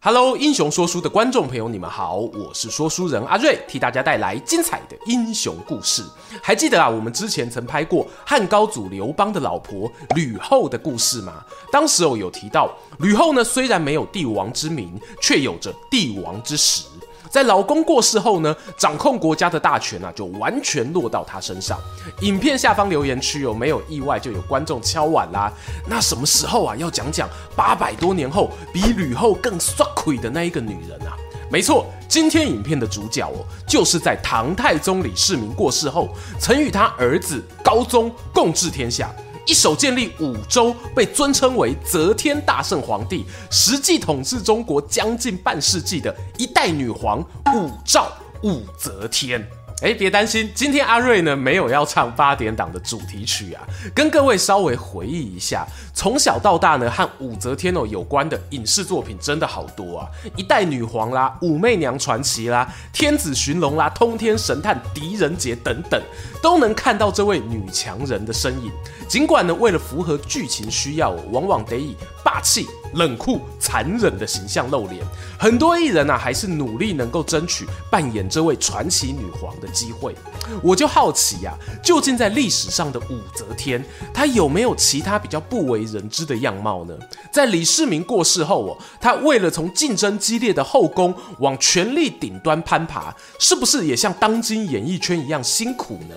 Hello，英雄说书的观众朋友，你们好，我是说书人阿瑞，替大家带来精彩的英雄故事。还记得啊，我们之前曾拍过汉高祖刘邦的老婆吕后的故事吗？当时哦有提到，吕后呢虽然没有帝王之名，却有着帝王之实。在老公过世后呢，掌控国家的大权啊，就完全落到她身上。影片下方留言区有没有意外，就有观众敲碗啦。那什么时候啊，要讲讲八百多年后比吕后更帅气的那一个女人啊？没错，今天影片的主角哦，就是在唐太宗李世民过世后，曾与他儿子高宗共治天下。一手建立武周，被尊称为则天大圣皇帝，实际统治中国将近半世纪的一代女皇武曌武则天。哎，别担心，今天阿瑞呢没有要唱八点档的主题曲啊，跟各位稍微回忆一下，从小到大呢和武则天哦有关的影视作品真的好多啊，一代女皇啦、武媚娘传奇啦、天子寻龙啦、通天神探狄仁杰等等，都能看到这位女强人的身影。尽管呢为了符合剧情需要，往往得以霸气。冷酷残忍的形象露脸，很多艺人啊还是努力能够争取扮演这位传奇女皇的机会。我就好奇呀、究竟在历史上的武则天，她有没有其他比较不为人知的样貌呢？在李世民过世后哦，她为了从竞争激烈的后宫往权力顶端攀爬，是不是也像当今演艺圈一样辛苦呢？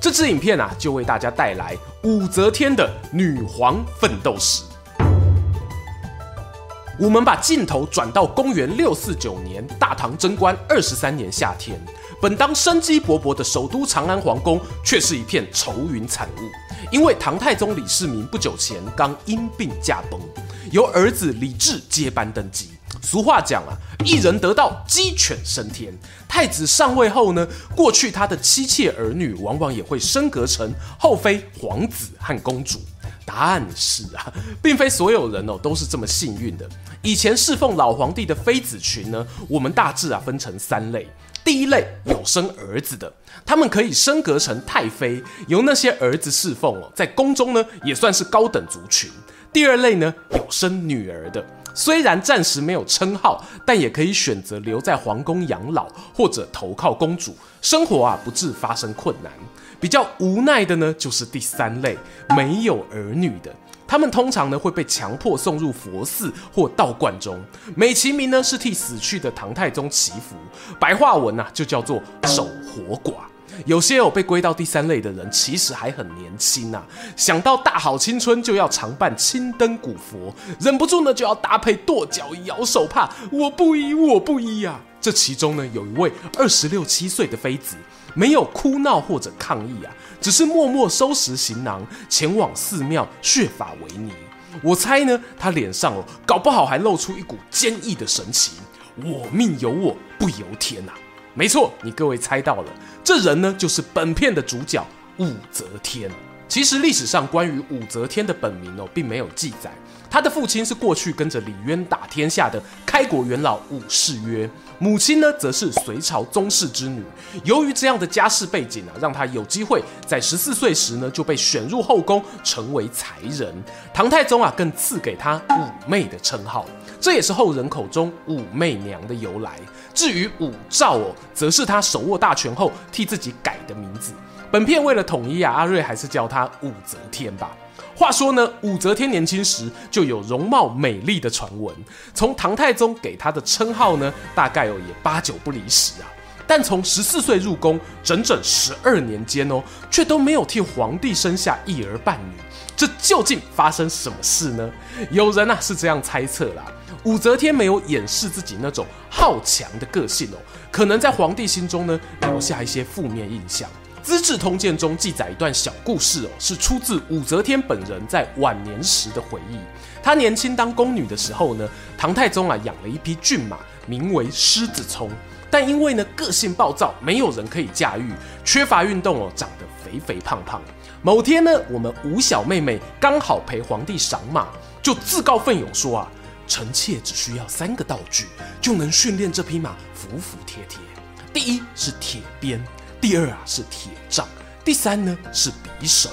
这支影片啊，就为大家带来武则天的女皇奋斗史。我们把镜头转到公元六四九年，大唐贞观二十三年夏天，本当生机勃勃的首都长安皇宫，却是一片愁云惨雾。因为唐太宗李世民不久前刚因病驾崩，由儿子李治接班登基。俗话讲啊，一人得道，鸡犬升天。太子上位后呢，过去他的妻妾儿女，往往也会升格成后妃、皇子和公主。但是啊，并非所有人哦都是这么幸运的。以前侍奉老皇帝的妃子群呢，我们大致啊分成三类。第一类有生儿子的，他们可以升格成太妃，由那些儿子侍奉哦，在宫中呢也算是高等族群。第二类呢有生女儿的，虽然暂时没有称号，但也可以选择留在皇宫养老，或者投靠公主，生活啊不致发生困难。比较无奈的呢，就是第三类没有儿女的，他们通常呢会被强迫送入佛寺或道观中，美其名呢是替死去的唐太宗祈福，白话文啊就叫做守活寡。有些有被归到第三类的人，其实还很年轻啊，想到大好青春就要常伴青灯古佛，忍不住呢就要搭配跺脚摇手帕，我不依我不依啊。这其中呢有一位二十六七岁的妃子。没有哭闹或者抗议啊，只是默默收拾行囊，前往寺庙削发为尼。我猜呢，他脸上哦，搞不好还露出一股坚毅的神情。我命由我不由天呐、啊！没错，你各位猜到了，这人呢就是本片的主角武则天。其实历史上关于武则天的本名哦，并没有记载。他的父亲是过去跟着李渊打天下的开国元老武士曰，母亲呢则是隋朝宗室之女。由于这样的家世背景啊，让他有机会在十四岁时呢就被选入后宫，成为才人。唐太宗啊更赐给他武媚的称号，这也是后人口中武媚娘的由来。至于武曌哦，则是他手握大权后替自己改的名字。本片为了统一啊，阿瑞还是叫他武则天吧。话说呢，武则天年轻时就有容貌美丽的传闻，从唐太宗给她的称号呢，大概哦也八九不离十啊。但从十四岁入宫，整整十二年间哦，却都没有替皇帝生下一儿半女，这究竟发生什么事呢？有人啊是这样猜测啦，武则天没有掩饰自己那种好强的个性哦，可能在皇帝心中呢留下一些负面印象。《资治通鉴》中记载一段小故事哦，是出自武则天本人在晚年时的回忆。她年轻当宫女的时候呢，唐太宗啊养了一匹骏马，名为狮子冲。但因为呢个性暴躁，没有人可以驾驭，缺乏运动哦，长得肥肥胖胖。某天呢，我们吴小妹妹刚好陪皇帝赏马，就自告奋勇说啊，臣妾只需要三个道具，就能训练这匹马服服帖帖。第一是铁鞭，第二啊是铁杖，第三呢是匕首。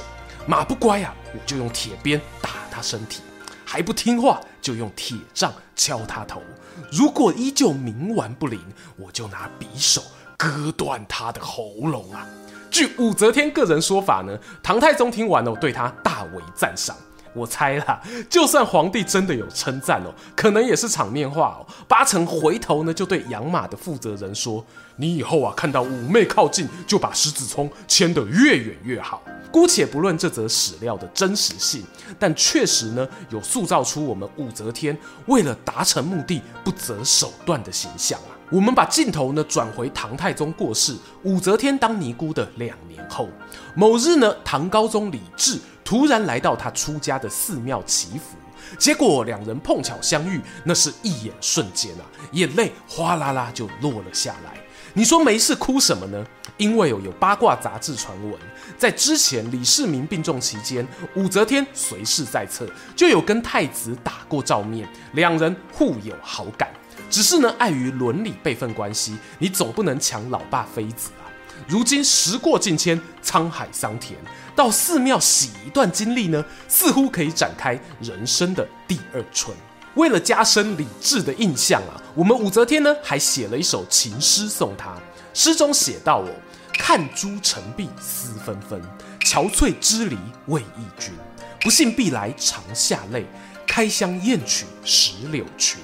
马不乖啊，我就用铁鞭打他身体；还不听话，就用铁杖敲他头。如果依旧冥顽不灵，我就拿匕首割断他的喉咙啊！据武则天个人说法呢，唐太宗听完了，对他大为赞赏。我猜啦，就算皇帝真的有称赞哦，可能也是场面话哦。八成回头呢，就对养马的负责人说：“你以后啊，看到五妹靠近，就把十指葱牵得越远越好。”姑且不论这则史料的真实性，但确实呢，有塑造出我们武则天为了达成目的不择手段的形象啊。我们把镜头呢转回唐太宗过世，武则天当尼姑的两年后，某日呢，唐高宗李治。突然来到他出家的寺庙祈福，结果两人碰巧相遇，那是一眼瞬间啊，眼泪哗啦啦就落了下来。你说没事哭什么呢？因为有八卦杂志传闻，在之前李世民病重期间，武则天随侍在侧，就有跟太子打过照面，两人互有好感。只是呢，碍于伦理辈分关系，你总不能抢老爸妃子啊。如今时过境迁，沧海桑田。到寺庙洗一段经历呢，似乎可以展开人生的第二春。为了加深李治的印象啊，我们武则天呢还写了一首情诗送他。诗中写道：“哦，看朱成碧思纷纷，憔悴支离为忆君。不信必来长下泪，开箱验取石榴裙。”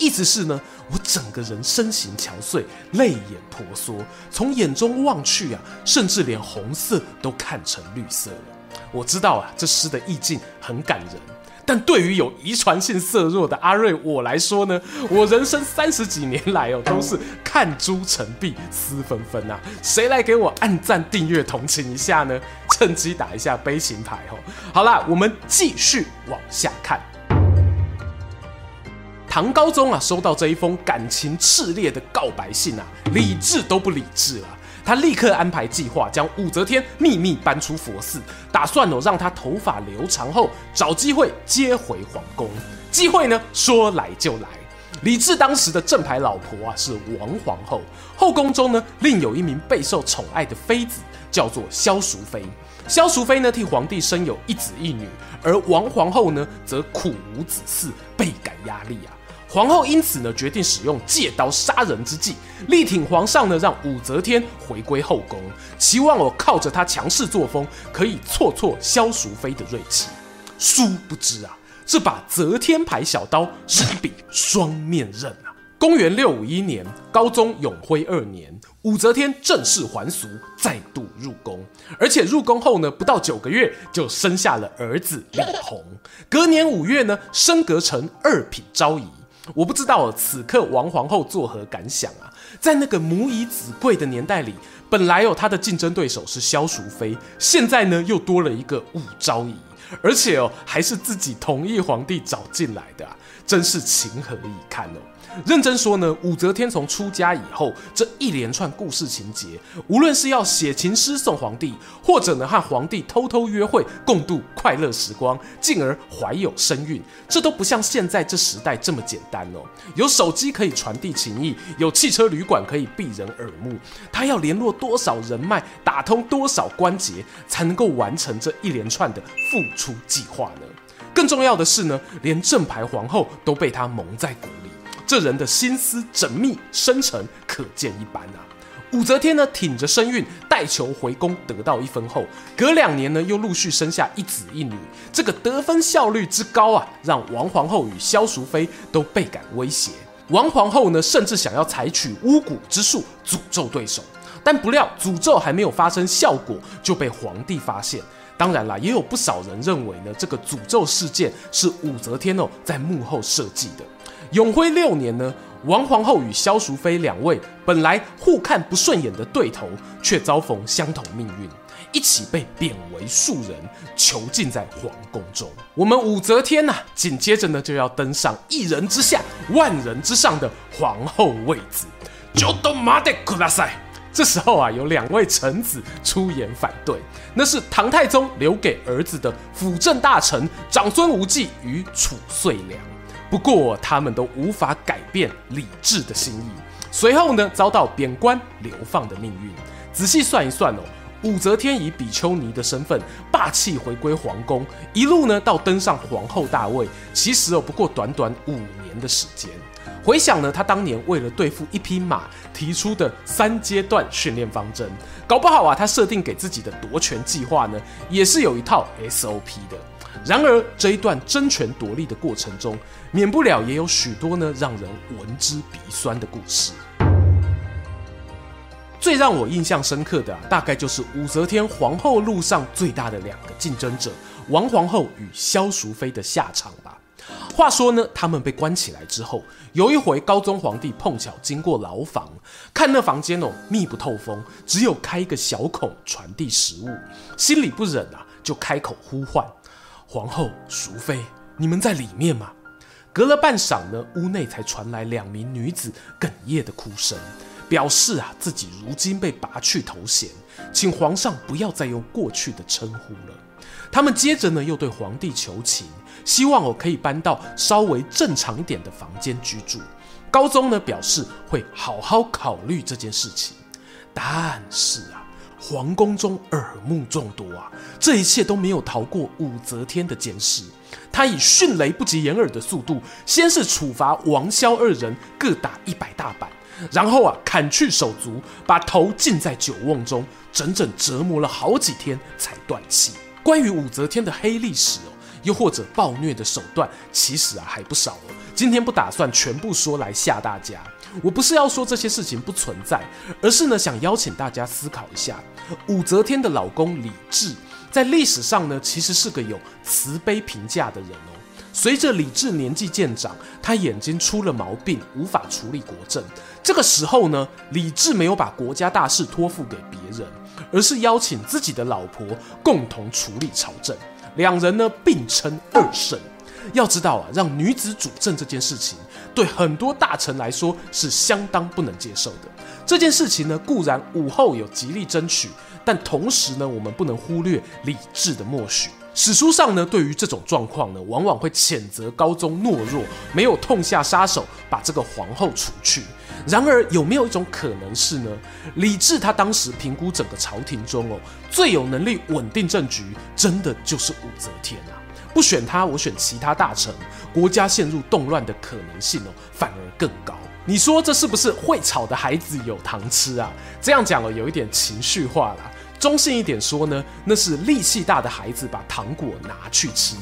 意思是呢，我整个人身形憔悴，泪眼婆娑，从眼中望去啊，甚至连红色都看成绿色了。我知道啊，这诗的意境很感人，但对于有遗传性色弱的阿瑞我来说呢，我人生三十几年来哦，都是看朱成碧思纷纷啊。谁来给我按赞、订阅、同情一下呢？趁机打一下悲情牌哦。好啦，我们继续往下看。唐高宗啊，收到这一封感情炽烈的告白信啊，理智都不理智了。他立刻安排计划，将武则天秘密搬出佛寺，打算哦让她头发留长后，找机会接回皇宫。机会呢，说来就来。李治当时的正牌老婆啊是王皇后，后宫中呢另有一名备受宠爱的妃子，叫做萧淑妃。萧淑妃呢替皇帝生有一子一女，而王皇后呢则苦无子嗣，倍感压力啊。皇后因此呢，决定使用借刀杀人之计，力挺皇上呢，让武则天回归后宫，期望我靠着她强势作风，可以挫挫萧淑妃的锐气。殊不知啊，这把则天牌小刀是一柄双面刃啊！公元六五一年，高宗永徽二年，武则天正式还俗，再度入宫，而且入宫后呢，不到九个月就生下了儿子李弘。隔年五月呢，升格成二品昭仪。我不知道此刻王皇后作何感想啊？在那个母以子贵的年代里，本来有她的竞争对手是萧淑妃，现在呢又多了一个武昭仪，而且哦还是自己同意皇帝找进来的啊，真是情何以堪哦！认真说呢，武则天从出家以后，这一连串故事情节，无论是要写情诗送皇帝，或者呢和皇帝偷偷约会，共度快乐时光，进而怀有身孕，这都不像现在这时代这么简单哦。有手机可以传递情谊，有汽车旅馆可以避人耳目，他要联络多少人脉，打通多少关节，才能够完成这一连串的复出计划呢？更重要的是呢，连正牌皇后都被他蒙在鼓里。这人的心思缜密深沉，可见一斑啊！武则天呢，挺着身孕，带球回宫，得到一分后，隔两年呢，又陆续生下一子一女。这个得分效率之高啊，让王皇后与萧淑妃都倍感威胁。王皇后呢，甚至想要采取巫蛊之术诅咒对手，但不料诅咒还没有发生效果，就被皇帝发现。当然啦，也有不少人认为呢，这个诅咒事件是武则天哦在幕后设计的。永徽六年呢，王皇后与萧淑妃两位本来互看不顺眼的对头，却遭逢相同命运，一起被贬为庶人，囚禁在皇宫中。我们武则天呐、啊，紧接着呢就要登上一人之下、万人之上的皇后位子。就都马得库拉塞，这时候啊，有两位臣子出言反对，那是唐太宗留给儿子的辅政大臣长孙无忌与褚遂良。不过他们都无法改变李治的心意，随后呢，遭到贬官流放的命运。仔细算一算哦，武则天以比丘尼的身份霸气回归皇宫，一路呢到登上皇后大位，其实哦不过短短五年的时间。回想呢，他当年为了对付一匹马提出的三阶段训练方针，搞不好啊，他设定给自己的夺权计划呢，也是有一套 SOP 的。然而这一段争权夺利的过程中，免不了也有许多呢让人闻之鼻酸的故事。最让我印象深刻的，大概就是武则天皇后路上最大的两个竞争者王皇后与萧淑妃的下场吧。话说呢，他们被关起来之后，有一回高宗皇帝碰巧经过牢房，看那房间哦密不透风，只有开一个小孔传递食物，心里不忍啊，就开口呼唤皇后、淑妃，你们在里面吗？隔了半晌呢，屋内才传来两名女子哽咽的哭声，表示啊自己如今被拔去头衔，请皇上不要再用过去的称呼了。他们接着呢又对皇帝求情。希望我可以搬到稍微正常一点的房间居住。高宗呢表示会好好考虑这件事情，但是啊，皇宫中耳目众多啊，这一切都没有逃过武则天的监视。他以迅雷不及掩耳的速度，先是处罚王萧二人各打一百大板，然后啊砍去手足，把头浸在酒瓮中，整整折磨了好几天才断气。关于武则天的黑历史哦。又或者暴虐的手段，其实啊还不少哦。今天不打算全部说来吓大家，我不是要说这些事情不存在，而是呢想邀请大家思考一下，武则天的老公李治在历史上呢其实是个有慈悲评价的人哦。随着李治年纪渐长，他眼睛出了毛病，无法处理国政。这个时候呢，李治没有把国家大事托付给别人，而是邀请自己的老婆共同处理朝政。两人呢并称二圣。要知道啊，让女子主政这件事情，对很多大臣来说是相当不能接受的。这件事情呢，固然武后有极力争取，但同时呢，我们不能忽略李治的默许。史书上呢，对于这种状况呢，往往会谴责高宗懦弱，没有痛下杀手把这个皇后除去。然而，有没有一种可能是呢？李治他当时评估整个朝廷中哦，最有能力稳定政局，真的就是武则天啊！不选他，我选其他大臣，国家陷入动乱的可能性哦，反而更高。你说这是不是会吵的孩子有糖吃啊？这样讲哦，有一点情绪化啦。中性一点说呢，那是力气大的孩子把糖果拿去吃。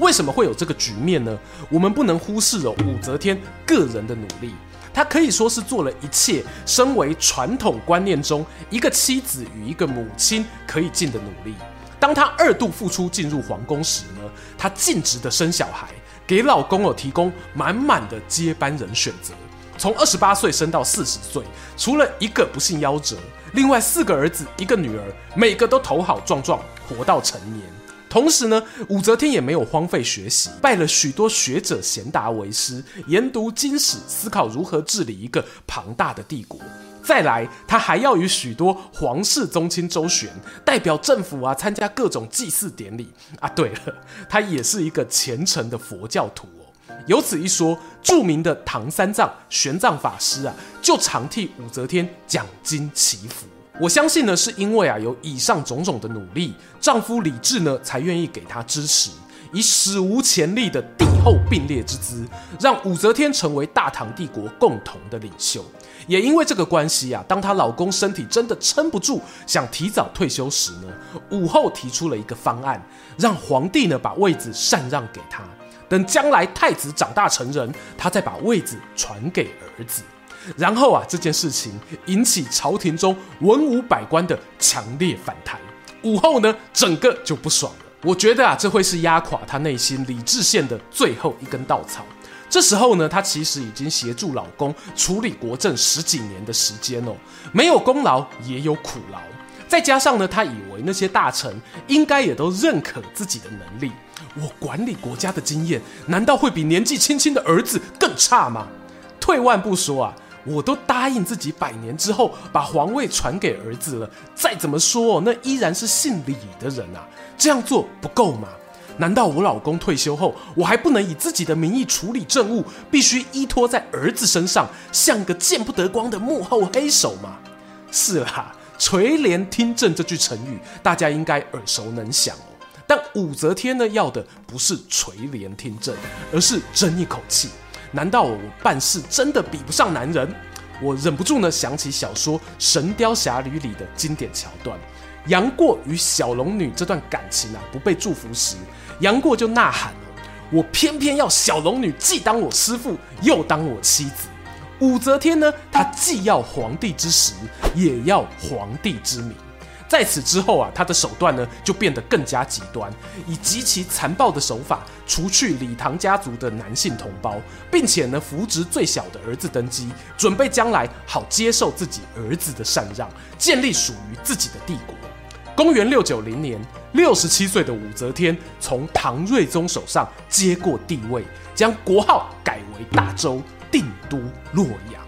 为什么会有这个局面呢？我们不能忽视哦，武则天个人的努力。她可以说是做了一切身为传统观念中一个妻子与一个母亲可以尽的努力。当她二度复出进入皇宫时呢，她尽职的生小孩，给老公哦提供满满的接班人选择。从二十八岁生到四十岁，除了一个不幸夭折，另外四个儿子一个女儿，每个都头好壮壮，活到成年。同时呢，武则天也没有荒废学习，拜了许多学者贤达为师，研读经史，思考如何治理一个庞大的帝国。再来，他还要与许多皇室宗亲周旋，代表政府啊参加各种祭祀典礼啊。对了，他也是一个虔诚的佛教徒。有此一说，著名的唐三藏玄奘法师啊，就常替武则天讲经祈福。我相信呢，是因为啊有以上种种的努力，丈夫李治呢才愿意给她支持，以史无前例的帝后并列之姿，让武则天成为大唐帝国共同的领袖。也因为这个关系啊，当她老公身体真的撑不住，想提早退休时呢，武后提出了一个方案，让皇帝呢把位子禅让给她，等将来太子长大成人，他再把位子传给儿子。然后啊，这件事情引起朝廷中文武百官的强烈反弹。武后呢，整个就不爽了。我觉得啊，这会是压垮她内心理智线的最后一根稻草。这时候呢，她其实已经协助老公处理国政十几年的时间哦，没有功劳也有苦劳。再加上呢，她以为那些大臣应该也都认可自己的能力。我管理国家的经验，难道会比年纪轻轻的儿子更差吗？退万步说啊。我都答应自己百年之后把皇位传给儿子了，再怎么说，那依然是姓李的人啊，这样做不够吗？难道我老公退休后，我还不能以自己的名义处理政务，必须依托在儿子身上，像个见不得光的幕后黑手吗？是啦，垂帘听政这句成语，大家应该耳熟能详。但武则天呢，要的不是垂帘听政，而是争一口气。难道我办事真的比不上男人？我忍不住呢想起小说《神雕侠侣》里的经典桥段，杨过与小龙女这段感情啊不被祝福时，杨过就呐喊了：“我偏偏要小龙女既当我师父，又当我妻子。”武则天呢，她既要皇帝之实，也要皇帝之名。在此之后啊，他的手段呢就变得更加极端，以极其残暴的手法除去李唐家族的男性同胞，并且呢扶植最小的儿子登基，准备将来好接受自己儿子的禅让，建立属于自己的帝国。公元六九零年，六十七岁的武则天从唐睿宗手上接过帝位，将国号改为大周，定都洛阳。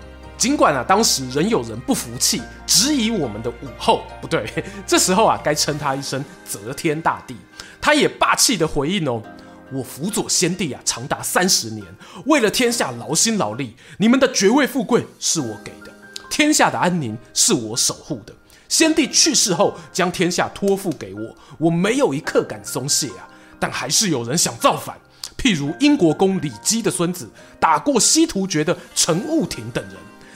尽管啊，当时仍有人不服气，质疑我们的武后不对。这时候啊，该称他一声则天大帝。他也霸气的回应哦：“我辅佐先帝啊，长达三十年，为了天下劳心劳力。你们的爵位富贵是我给的，天下的安宁是我守护的。先帝去世后，将天下托付给我，我没有一刻敢松懈啊。但还是有人想造反，譬如英国公李基的孙子，打过西突厥的陈务亭等人。”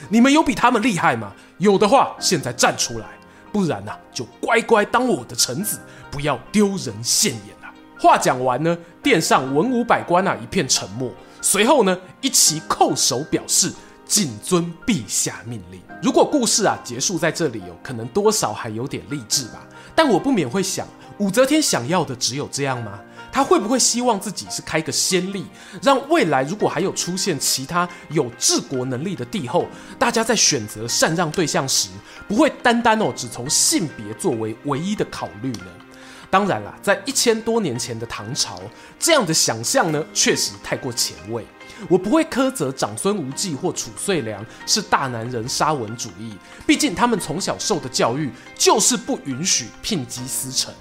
你们有比他们厉害吗？有的话，现在站出来，不然呐、啊，就乖乖当我的臣子，不要丢人现眼啊！话讲完呢，殿上文武百官啊一片沉默，随后呢，一齐叩首表示谨遵陛下命令。如果故事啊结束在这里哦，可能多少还有点励志吧。但我不免会想，武则天想要的只有这样吗？他会不会希望自己是开个先例，让未来如果还有出现其他有治国能力的帝后，大家在选择禅让对象时，不会单单哦只从性别作为唯一的考虑呢？当然啦，在一千多年前的唐朝，这样的想象呢，确实太过前卫。我不会苛责长孙无忌或褚遂良是大男人沙文主义，毕竟他们从小受的教育就是不允许聘姬私成。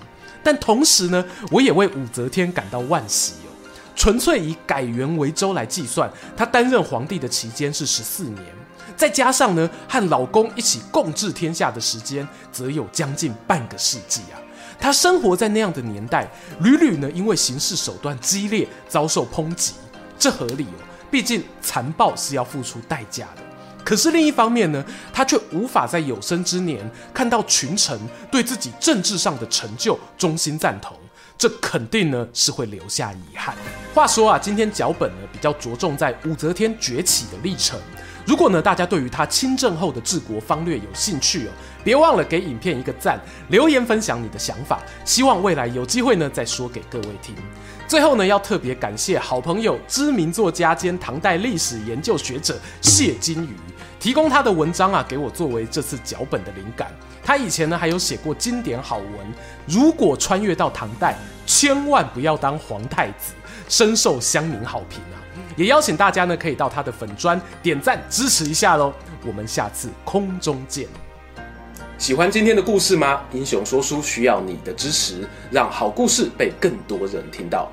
但同时呢，我也为武则天感到万喜哦。纯粹以改元为周来计算，她担任皇帝的期间是十四年，再加上呢和老公一起共治天下的时间，则有将近半个世纪啊。她生活在那样的年代，屡屡呢因为行事手段激烈遭受抨击，这合理哦。毕竟残暴是要付出代价的。可是另一方面呢，他却无法在有生之年看到群臣对自己政治上的成就衷心赞同，这肯定呢是会留下遗憾。话说啊，今天脚本呢比较着重在武则天崛起的历程。如果呢大家对于她亲政后的治国方略有兴趣哦，别忘了给影片一个赞，留言分享你的想法。希望未来有机会呢再说给各位听。最后呢，要特别感谢好朋友、知名作家兼唐代历史研究学者谢金鱼，提供他的文章啊，给我作为这次脚本的灵感。他以前呢，还有写过经典好文，如果穿越到唐代，千万不要当皇太子，深受乡民好评啊！也邀请大家呢，可以到他的粉专点赞支持一下喽。我们下次空中见。喜欢今天的故事吗？英雄说书需要你的支持，让好故事被更多人听到。